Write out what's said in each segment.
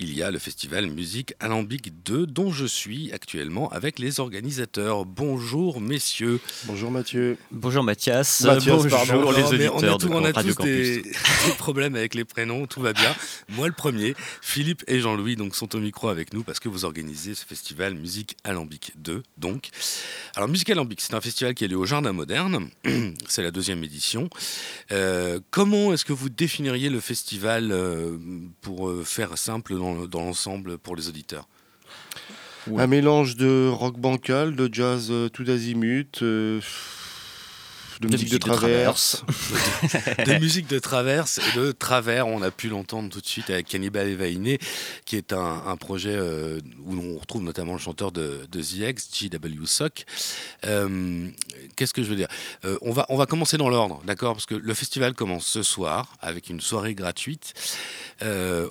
il y a le festival Musique Alambic 2 dont je suis actuellement avec les organisateurs. Bonjour messieurs. Bonjour Mathieu. Bonjour Mathias. Mathias, Bonjour pardon. les auditeurs on a, tout- de on a Radio tous Campus. des, des problèmes avec les prénoms, tout va bien. Moi le premier, Philippe et Jean-Louis donc sont au micro avec nous parce que vous organisez ce festival Musique Alambic 2 donc. Alors Musique Alambic, c'est un festival qui est lieu au Jardin Moderne, c'est la deuxième édition. Euh, comment est-ce que vous définiriez le festival euh, pour euh, faire simple dans, dans l'ensemble pour les auditeurs. Un mélange de rock bancal, de jazz euh, tout azimut, euh, de, musique de traverse. de musique de traverse et de travers. On a pu l'entendre tout de suite avec Cannibal Evainé, qui est un, un projet euh, où on retrouve notamment le chanteur de, de The X, G.W. Sock. Euh, Qu'est-ce que je veux dire? Euh, on, va, on va commencer dans l'ordre, d'accord? Parce que le festival commence ce soir avec une soirée gratuite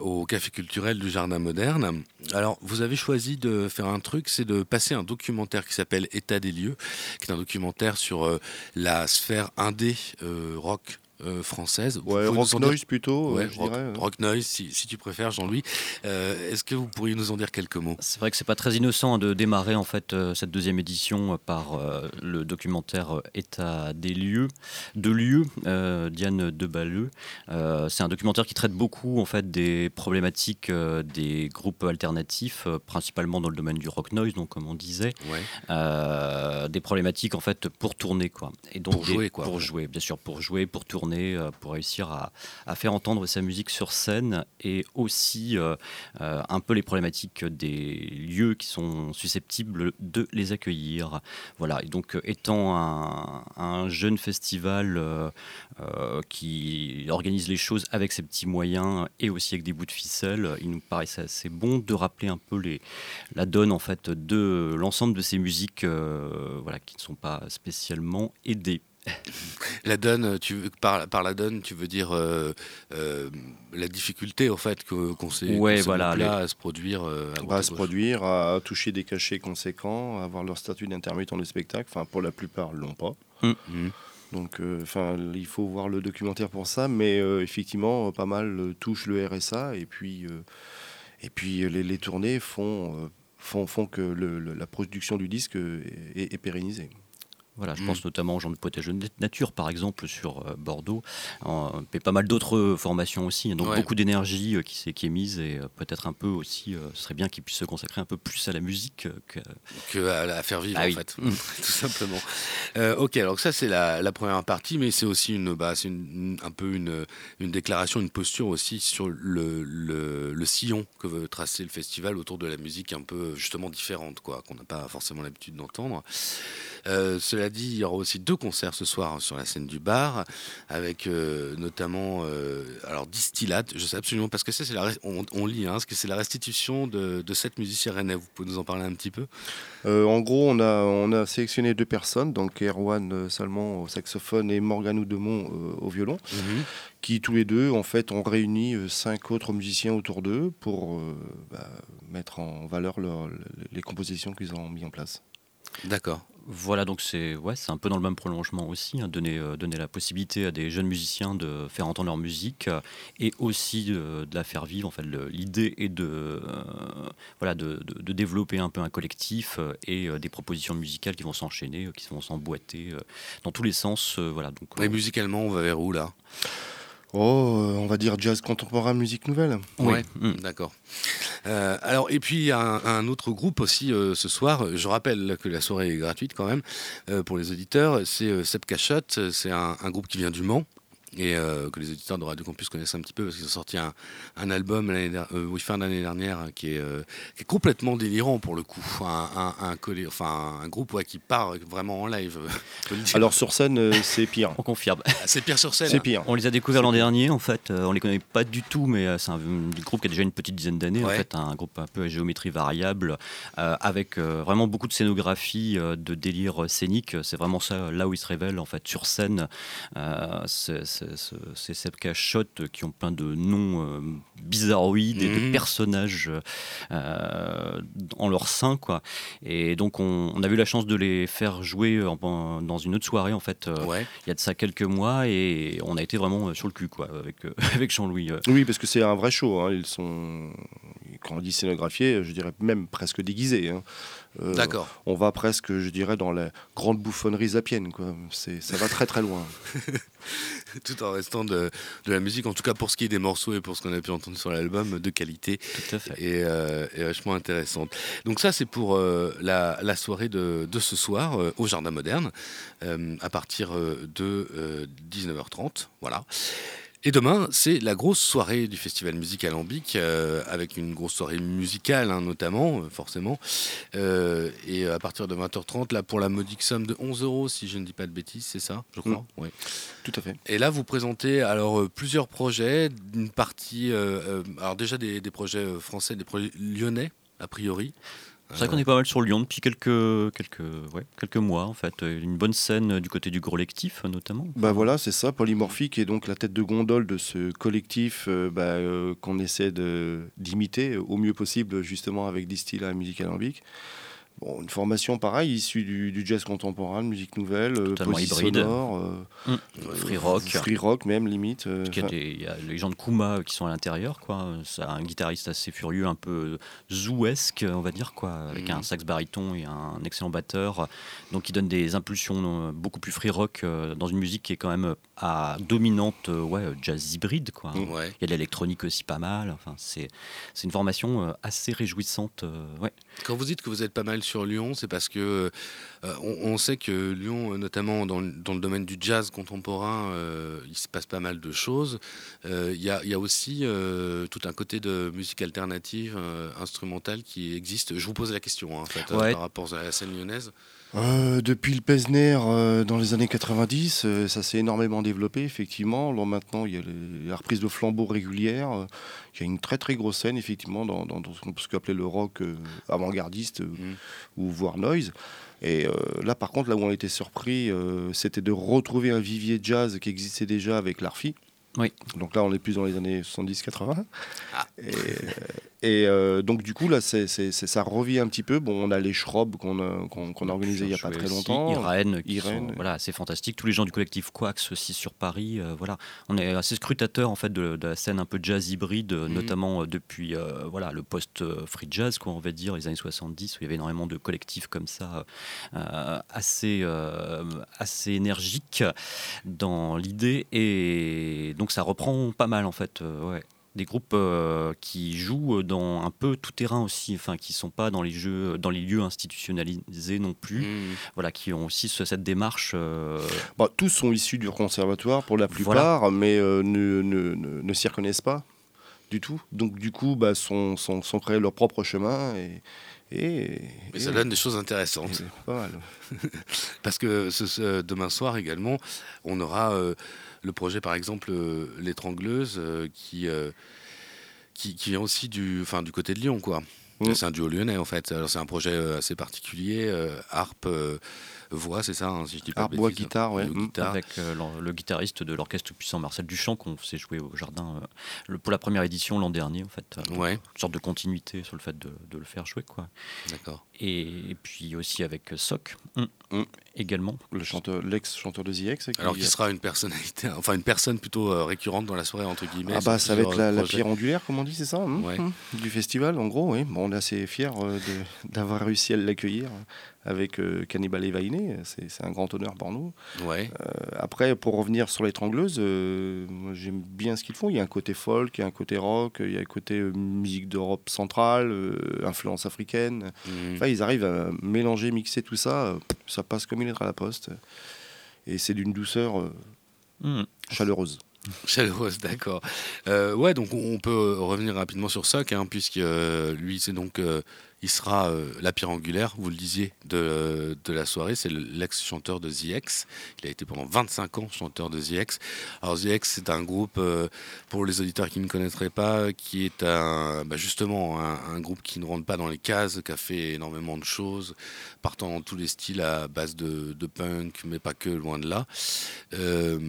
au Café culturel du Jardin Moderne. Alors, vous avez choisi de faire un truc, c'est de passer un documentaire qui s'appelle État des lieux, qui est un documentaire sur la sphère indé euh, rock euh, française. Ouais, rock nous en dire- noise plutôt, Ouais, euh, je rock, dirais. rock noise, si, si tu préfères, Jean-Louis. Euh, Est-ce que vous pourriez nous en dire quelques mots? C'est vrai que c'est pas très innocent hein, de démarrer en fait euh, cette deuxième édition euh, par euh, le documentaire euh, État des lieux, de lieux, euh, Diane Deballeux. Euh, c'est un documentaire qui traite beaucoup en fait des problématiques euh, des groupes alternatifs, euh, principalement dans le domaine du rock noise, donc comme on disait, Ouais. euh, des problématiques en fait pour tourner quoi. Et donc Pour des- jouer, quoi. Pour jouer, bien sûr, pour jouer, pour tourner, euh, pour réussir à, faire entendre sa musique sur scène et aussi euh, euh, un peu les problématiques des lieux qui sont susceptibles de les accueillir. Voilà. Et donc, étant un, un jeune festival qui organise les choses avec ses petits moyens et aussi avec des bouts de ficelle, il nous paraissait assez bon de rappeler un peu la donne en fait de l'ensemble de ces musiques, voilà, qui ne sont pas spécialement aidées. La donne, tu veux, par, par la donne, tu veux dire euh, euh, la difficulté, en fait, qu'on s'est Ouais, s'est voilà, mis là à se produire. euh, à Bah, se produire, à toucher des cachets conséquents, à avoir leur statut d'intermittent de spectacle. Enfin, pour la plupart, l'ont pas. Mhm. Donc, euh, enfin, il faut voir le documentaire pour ça, mais euh, effectivement, pas mal touchent le RSA et puis, euh, et puis les, les tournées font, font, font que le- le- la production du disque est, est pérennisée. Voilà, je Mm. pense notamment aux gens de Potage de Nature, par exemple, sur euh, Bordeaux, euh, et pas mal d'autres formations aussi. Donc Ouais. beaucoup d'énergie euh, qui, qui est mise et euh, peut-être un peu aussi, euh, ce serait bien qu'ils puissent se consacrer un peu plus à la musique euh, que, que à faire vivre Ah en oui. fait, tout simplement. Euh, ok, alors ça c'est la, la première partie, mais c'est aussi une, bah, une- un peu une, une déclaration, une posture aussi sur le, le, le sillon que veut tracer le festival autour de la musique un peu justement différente, quoi, qu'on n'a pas forcément l'habitude d'entendre. Euh, dit, il y aura aussi deux concerts ce soir hein, sur la scène du bar, avec euh, notamment euh, alors Distillat. Je sais absolument parce que ça, c'est la, on, on lit, hein, parce que c'est la restitution de, de sept musiciens rennais. Vous pouvez nous en parler un petit peu? Euh, en gros, on a, on a sélectionné deux personnes, donc Erwan Salmon au saxophone et Morgane Oudemont au violon, qui tous les deux, en fait, ont réuni cinq autres musiciens autour d'eux pour bah, mettre en valeur leur- les compositions qu'ils ont mis en place. D'accord. Voilà, donc c'est ouais, c'est un peu dans le même prolongement aussi, hein, donner, euh, donner la possibilité à des jeunes musiciens de faire entendre leur musique euh, et aussi euh, de la faire vivre. En fait, l'idée est de, euh, voilà, de, de- de développer un peu un collectif euh, et euh, des propositions musicales qui vont s'enchaîner, euh, qui vont s'emboîter euh, dans tous les sens. euh, voilà, donc, Et musicalement, on va vers où là? Oh, euh, on va dire jazz contemporain, musique nouvelle. oui. Ouais, Mm. D'accord. Euh, alors, et puis, il y a un, un autre groupe aussi euh, ce soir. Je rappelle que la soirée est gratuite quand même euh, pour les auditeurs. C'est Sept Cachotte. C'est un groupe qui vient du Mans. Et euh, que les auditeurs de Radio Campus connaissent un petit peu parce qu'ils ont sorti un, un album euh, oui, fin d'année dernière qui est, euh, qui est complètement délirant pour le coup. Un, un, un collé- enfin, un groupe ouais, qui part vraiment en live. dire. Alors sur scène, euh, c'est pire. On confirme. Ah, c'est pire sur scène. C'est pire. On les a découverts l'an dernier, en fait. Euh, on les connaît pas du tout, mais euh, c'est un, un groupe qui a déjà une petite dizaine d'années. En fait, un groupe un peu à géométrie variable, euh, avec euh, vraiment beaucoup de scénographie, euh, de délire scénique. C'est vraiment ça, là où ils se révèlent, en fait, sur scène. Euh, c'est- c'est- ces Sepka Shot qui ont plein de noms euh, bizarroïdes et de Mhm. personnages euh, en leur sein, quoi. Et donc, on, on a eu la chance de les faire jouer en- en- dans une autre soirée, en fait. euh, Ouais. il y a de ça quelques mois et on a été vraiment euh, sur le cul quoi avec, euh, avec Jean-Louis. euh. Oui, parce que c'est un vrai show. hein. Ils sont, quand on dit scénographié, je dirais même presque déguisé. Hein. Euh, D'accord. On va presque, je dirais, dans la grande bouffonnerie zapienne. Quoi. Ça va très très loin. Tout en restant de, de, la musique, en tout cas pour ce qui est des morceaux et pour ce qu'on a pu entendre sur l'album, de qualité tout à fait. Et, euh, vachement intéressante. Donc ça, c'est pour euh, la, la, soirée de, de ce soir au Jardin Moderne, à partir de 19h30. Voilà. Et demain, c'est la grosse soirée du Festival Musique Alambic, euh, avec une grosse soirée musicale hein, notamment, euh, forcément. Euh, et à partir de 20h30, là, pour la modique somme de 11 euros, si je ne dis pas de bêtises, c'est ça, je crois? Mm. Oui, tout à fait. Et là, vous présentez alors plusieurs projets, une partie, alors déjà des, des projets français, des projets lyonnais, a priori. C'est vrai qu'on est pas mal sur Lyon depuis quelques, quelques, quelques mois, en fait. Une bonne scène du côté du collectif, notamment. Bah voilà, c'est ça. Polymorphique est donc la tête de gondole de ce collectif euh, bah, euh, qu'on essaie d'imiter au mieux possible, justement, avec des styles à musique alambique une formation pareille, issue du, jazz contemporain, de musique nouvelle, euh, Totalement hybride. Sonore, euh, mm. free rock. Free rock même, limite. Euh, il, y a les gens de Kuma qui sont à l'intérieur, quoi. C'est un guitariste assez furieux, un peu zouesque, on va dire, quoi, avec mm. un sax baryton et un excellent batteur. Donc il donne des impulsions beaucoup plus free rock dans une musique qui est quand même à dominante ouais, jazz hybride, quoi. Mm. Il y a de l'électronique aussi pas mal. Enfin, c'est une formation assez réjouissante. ouais. Quand vous dites que vous êtes pas mal sur Lyon, c'est parce que euh, on, sait que Lyon, notamment dans, le domaine du jazz contemporain, euh, il se passe pas mal de choses. Euh, il y, a, aussi tout un côté de musique alternative, instrumentale qui existe. Je vous pose la question hein, en fait, par rapport à la scène lyonnaise. Depuis le Pesner dans les années 90, ça s'est énormément développé, effectivement. Maintenant, il y a la reprise de flambeau régulière. il y a une très très grosse scène, effectivement, dans, ce qu'on peut appeler le rock avant-gardiste mmh. ou voire noise. Et euh, là, par contre, là où on a été surpris, euh, c'était de retrouver un vivier jazz qui existait déjà avec l'Arfi. Oui. Donc là, on est plus dans les années 70-80. Ah. Et euh, donc, du coup, là, c'est, ça revient un petit peu. Bon, on a les qu'on a, qu'on, a organisé il n'y a pas très longtemps. Irène, Irène. voilà, c'est fantastique. Tous les gens du collectif Quax aussi sur Paris. Euh, voilà. On est assez scrutateur en fait, de, la scène un peu jazz hybride, mhm. notamment euh, depuis voilà, le post-free jazz, quoi, on va dire, les années 70, où il y avait énormément de collectifs comme ça, assez, assez énergiques dans l'idée. Et donc, ça reprend pas mal, en fait. ouais des groupes euh, qui jouent dans un peu tout terrain aussi, enfin qui sont pas dans les jeux, dans les lieux institutionnalisés non plus, mmh. voilà, qui ont aussi cette démarche. Euh, bah, tous sont issus du conservatoire pour la plupart, mais euh, ne, ne, ne, s'y reconnaissent pas du tout. Donc du coup, bah, sont, sont, sont créés leur propre chemin et, et, Mais ça donne des choses intéressantes. Pas mal. Parce que ce, demain soir également, on aura le projet, par exemple, euh, L'étrangleuse, euh, qui, euh, qui, qui, vient aussi du, enfin, du côté de Lyon, quoi. Mm. C'est un duo lyonnais, en fait. Alors, c'est un projet assez particulier, harpe voix, c'est ça, hein, si je dis pas voix, guitare, ouais. guitare. Avec le guitariste de l'orchestre puissant Marcel Duchamp qu'on s'est joué au jardin le, pour la première édition l'an dernier, en fait. ouais. Une sorte de continuité sur le fait de, de le faire jouer, quoi. D'accord. Et, puis aussi avec Soc. Mm. Mm. également. Le chanteur, l'ex-chanteur de ZX. Alors qui sera une personnalité, enfin une personne plutôt euh, récurrente dans la soirée entre guillemets. Ah bah ça va être la, pierre angulaire, comme on dit, c'est ça, hein, du festival en gros. Oui, bon, on est assez fiers euh, d'avoir réussi à l'accueillir avec euh, Cannibal Evainé, c'est un grand honneur pour nous. Ouais. après, pour revenir sur l'étrangleuse, j'aime bien ce qu'ils font. Il y a un côté folk, il y a un côté rock, il y a un côté musique d'Europe centrale, influence africaine. Mmh. Enfin, ils arrivent à mélanger, mixer tout ça. ça passe comme une lettre à la poste. Et c'est d'une douceur euh, hmm. chaleureuse. Chaleureuse, d'accord. Euh, ouais, donc on peut revenir rapidement sur ça, hein, puisque euh, lui, c'est donc il sera euh, la pierre angulaire, vous le disiez, de, de la soirée. C'est l'ex-chanteur de The X. Il a été pendant 25 ans chanteur de The X. Alors The X, c'est un groupe, euh, pour les auditeurs qui ne connaîtraient pas, qui est un, bah, justement un, groupe qui ne rentre pas dans les cases, qui a fait énormément de choses, partant dans tous les styles à base de, de punk, mais pas que, loin de là. Euh,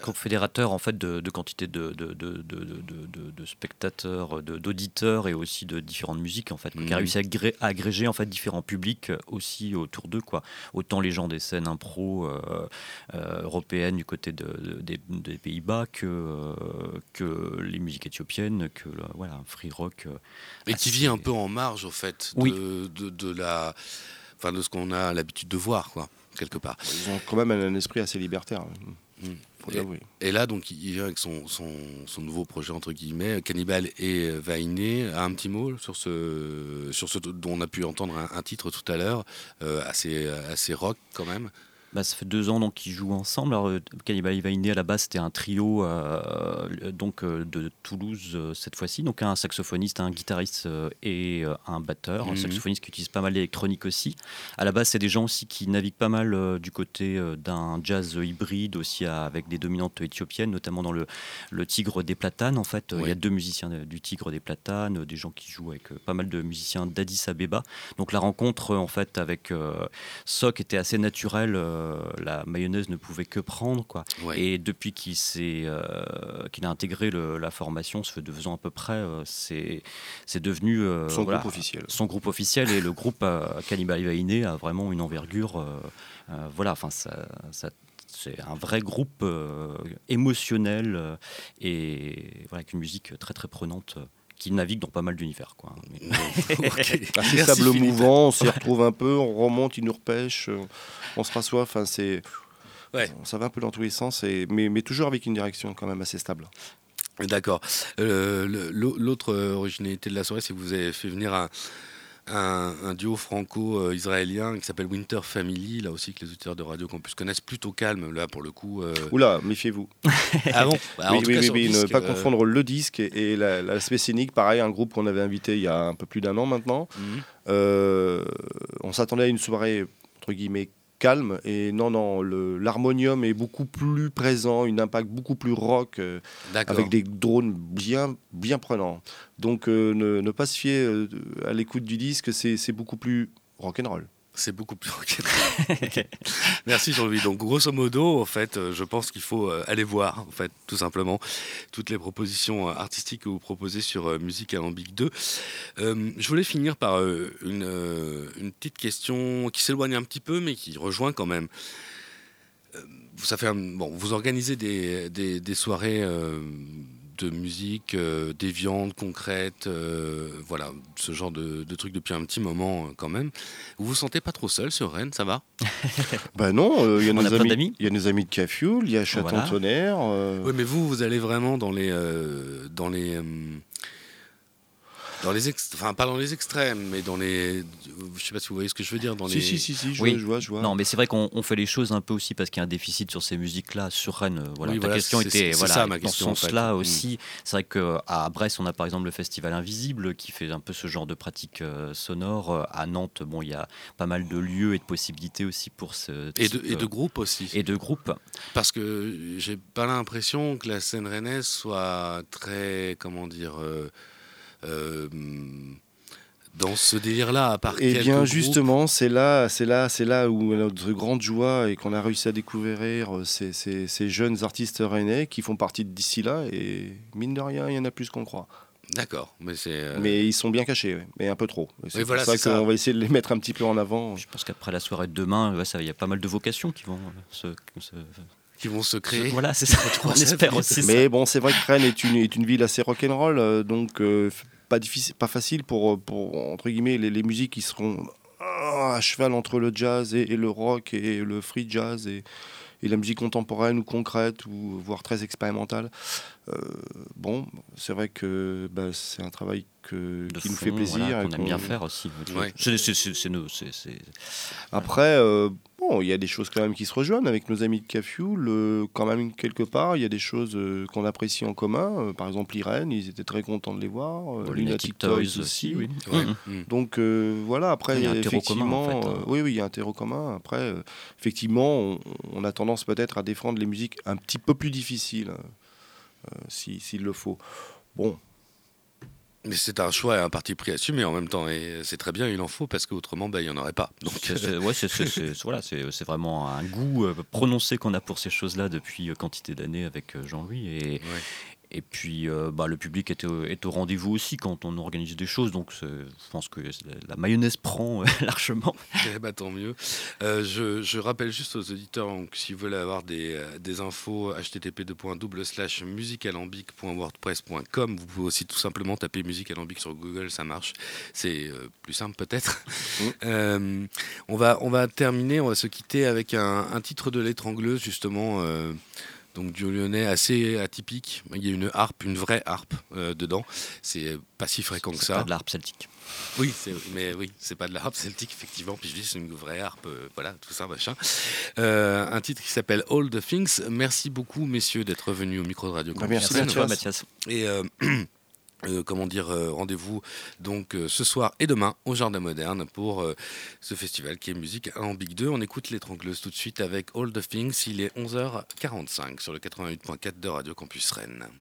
groupe fédérateur en fait de, quantité de, de, de, de spectateurs, d'auditeurs et aussi de différentes musiques en fait, qui a réussi à, agréger en fait différents publics aussi autour d'eux quoi. Autant les gens des scènes impro européennes du côté des, Pays-Bas que que les musiques éthiopiennes, que voilà free rock. et qui vit un peu en marge au fait de, de la enfin de ce qu'on a l'habitude de voir, quoi, quelque part. Ils ont quand même un, esprit assez libertaire. Mmh. Et, là, donc, il vient avec son, son, nouveau projet, entre guillemets, Cannibal et Vainé. Un petit mot sur ce, sur ce dont on a pu entendre un, titre tout à l'heure, euh, assez, assez rock quand même. Bah, ça fait deux ans qu'ils jouent ensemble. Alors, euh, Cannibal Ivaine, à la base, c'était un trio euh, donc, euh, de Toulouse cette fois-ci. Donc, un saxophoniste, un guitariste et un batteur. Un mhm. saxophoniste qui utilise pas mal d'électronique aussi. À la base, c'est des gens aussi qui naviguent pas mal du côté d'un jazz hybride aussi avec des dominantes éthiopiennes, notamment dans le, le Tigre des Platanes. En fait, il y a deux musiciens du Tigre des Platanes, des gens qui jouent avec pas mal de musiciens d'Addis Abeba. Donc, la rencontre en fait avec Soc était assez naturelle euh, la mayonnaise ne pouvait que prendre. Quoi. Et depuis qu'il euh, a intégré la formation, ce de faisant à peu près, euh, c'est devenu son groupe officiel. Son groupe officiel et le groupe Cannibal Ivaine a vraiment une envergure. voilà, enfin, ça, c'est un vrai groupe émotionnel et voilà, avec une musique très très prenante qui navigue dans pas mal d'univers. Quoi. Assez sable mouvant, on s'y retrouve un peu, on remonte, il nous repêche, euh, on se rassoit. Enfin, c'est, ça va un peu dans tous les sens, et, mais, mais toujours avec une direction quand même assez stable. D'accord. Euh, l'autre originalité de la soirée, c'est que vous avez fait venir un, un, duo franco-israélien qui s'appelle Winter Family, là aussi que les auditeurs de Radio Campus connaissent, plutôt calme, là pour le coup. Euh. Oula, méfiez-vous. ah bon? Bah, Oui, oui, oui, ne pas euh, confondre le disque et, l'aspect scénique. Pareil, un groupe qu'on avait invité il y a un peu plus d'un an maintenant. Mhm. Euh, on s'attendait à une soirée, entre guillemets, calme. Et non, non, l'harmonium est beaucoup plus présent, une impact beaucoup plus rock, euh, avec des drones bien, bien prenants. Donc euh, ne, pas se fier euh, à l'écoute du disque, c'est beaucoup plus rock'n'roll. C'est beaucoup plus Merci Jean-Louis. Donc grosso modo, en fait, euh, je pense qu'il faut euh, aller voir, en fait, tout simplement, toutes les propositions euh, artistiques que vous proposez sur Musique Alambic 2. je voulais finir par une, petite question qui s'éloigne un petit peu, mais qui rejoint quand même. ça fait bon, vous organisez des, des soirées de musique euh, déviante, concrète, euh, voilà, ce genre de, trucs depuis un petit moment euh, quand même. Vous vous sentez pas trop seul sur Rennes, ça va? Ben non, il y a nos amis, il y a nos amis de Cafioul, il y a Châton Tonnerre. Oui, mais vous, vous allez vraiment dans les dans les dans les enfin pas dans les extrêmes, mais dans les, je sais pas si vous voyez ce que je veux dire, dans si, les. Si si si, je, oui. vois, je vois. Non, mais c'est vrai qu'on fait les choses un peu aussi parce qu'il y a un déficit sur ces musiques-là sur Rennes. Voilà, ta question était voilà ça, ma dans ce sens-là mm. aussi. C'est vrai qu'à Brest, on a par exemple le festival Invisible qui fait un peu ce genre de pratique euh, sonore. À Nantes, bon, il y a pas mal de lieux et de possibilités aussi pour ce. et, de, et de groupes aussi. Et de groupes. Parce que j'ai pas l'impression que la scène rennaise soit très, comment dire. Euh, euh, dans ce délire-là, à part Eh bien, justement, c'est là, c'est là, c'est là où notre grande joie et qu'on a réussi à découvrir euh, ces, ces, jeunes artistes rennais qui font partie d'ici là. Et mine de rien, il y en a plus qu'on croit. D'accord, mais c'est. Euh, mais ils sont bien cachés, mais un peu trop. C'est pour ça qu'on va essayer de les mettre un petit peu en avant. Je pense qu'après la soirée de demain, il y a pas mal de vocations qui vont se, qui vont se créer. Voilà, c'est ça. On espère aussi. Mais bon, c'est vrai que Rennes est une, est une ville assez rock'n'roll, donc pas, difficile, pas facile pour, pour entre guillemets, les, les musiques qui seront ah, à cheval entre le jazz et, le rock et le free jazz et, et la musique contemporaine ou concrète ou voire très expérimentale. Euh, bon, c'est vrai que bah, c'est un travail que, qui nous fait plaisir. qu'on aime bien faire aussi. C'est nous. Après, euh, bon, il y a des choses quand même qui se rejoignent avec nos amis de Cafioul. Euh, quand même, quelque part, il y a des choses qu'on apprécie en commun. par exemple, Irène, ils étaient très contents de les voir. Lunatic Toys, aussi. Oui. Mm. Donc voilà, après, il y a effectivement, commun, hein. oui, oui, il y a un terreau commun. Après, effectivement, on, on a tendance peut-être à défendre les musiques un petit peu plus difficiles. Euh, s'il le faut. Bon, Mais c'est un choix et un parti pris assumé en même temps. Et c'est très bien, il en faut, parce qu'autrement, bah, il n'y en aurait pas. Donc, c'est, ouais, c'est, voilà, c'est, vraiment un goût prononcé qu'on a pour ces choses-là depuis quantité d'années avec Jean-Louis. Et, et puis, euh, bah, le public est au, est au rendez-vous aussi quand on organise des choses. Donc, je pense que la mayonnaise prend euh, largement. Eh bah, tant mieux. Euh, je, je, rappelle juste aux auditeurs, s'ils veulent avoir des, des infos, http:// musicalambic.wordpress.com. Vous pouvez aussi tout simplement taper musique alambic sur Google, ça marche. C'est plus simple peut-être. Mmh. on, va, on va terminer, on va se quitter avec un, un titre de l'étrangleuse, justement donc du lyonnais assez atypique. Il y a une harpe, une vraie harpe euh, dedans. C'est pas si fréquent que ça. C'est pas de l'harpe celtique. Oui, mais oui, c'est pas de la harpe celtique effectivement. Puis je dis c'est une vraie harpe, euh, voilà, tout ça machin. Euh, un titre qui s'appelle All the Things. Merci beaucoup messieurs d'être venus au micro de Radio. Bah, merci, à toi Mathias. Et Euh, comment dire, euh, rendez-vous donc euh, ce soir et demain au Jardin Moderne pour ce festival qui est musique en Big 2. On écoute l'étrangleuse tout de suite avec All the Things. Il est 11h45 sur le 88.4 de Radio Campus Rennes.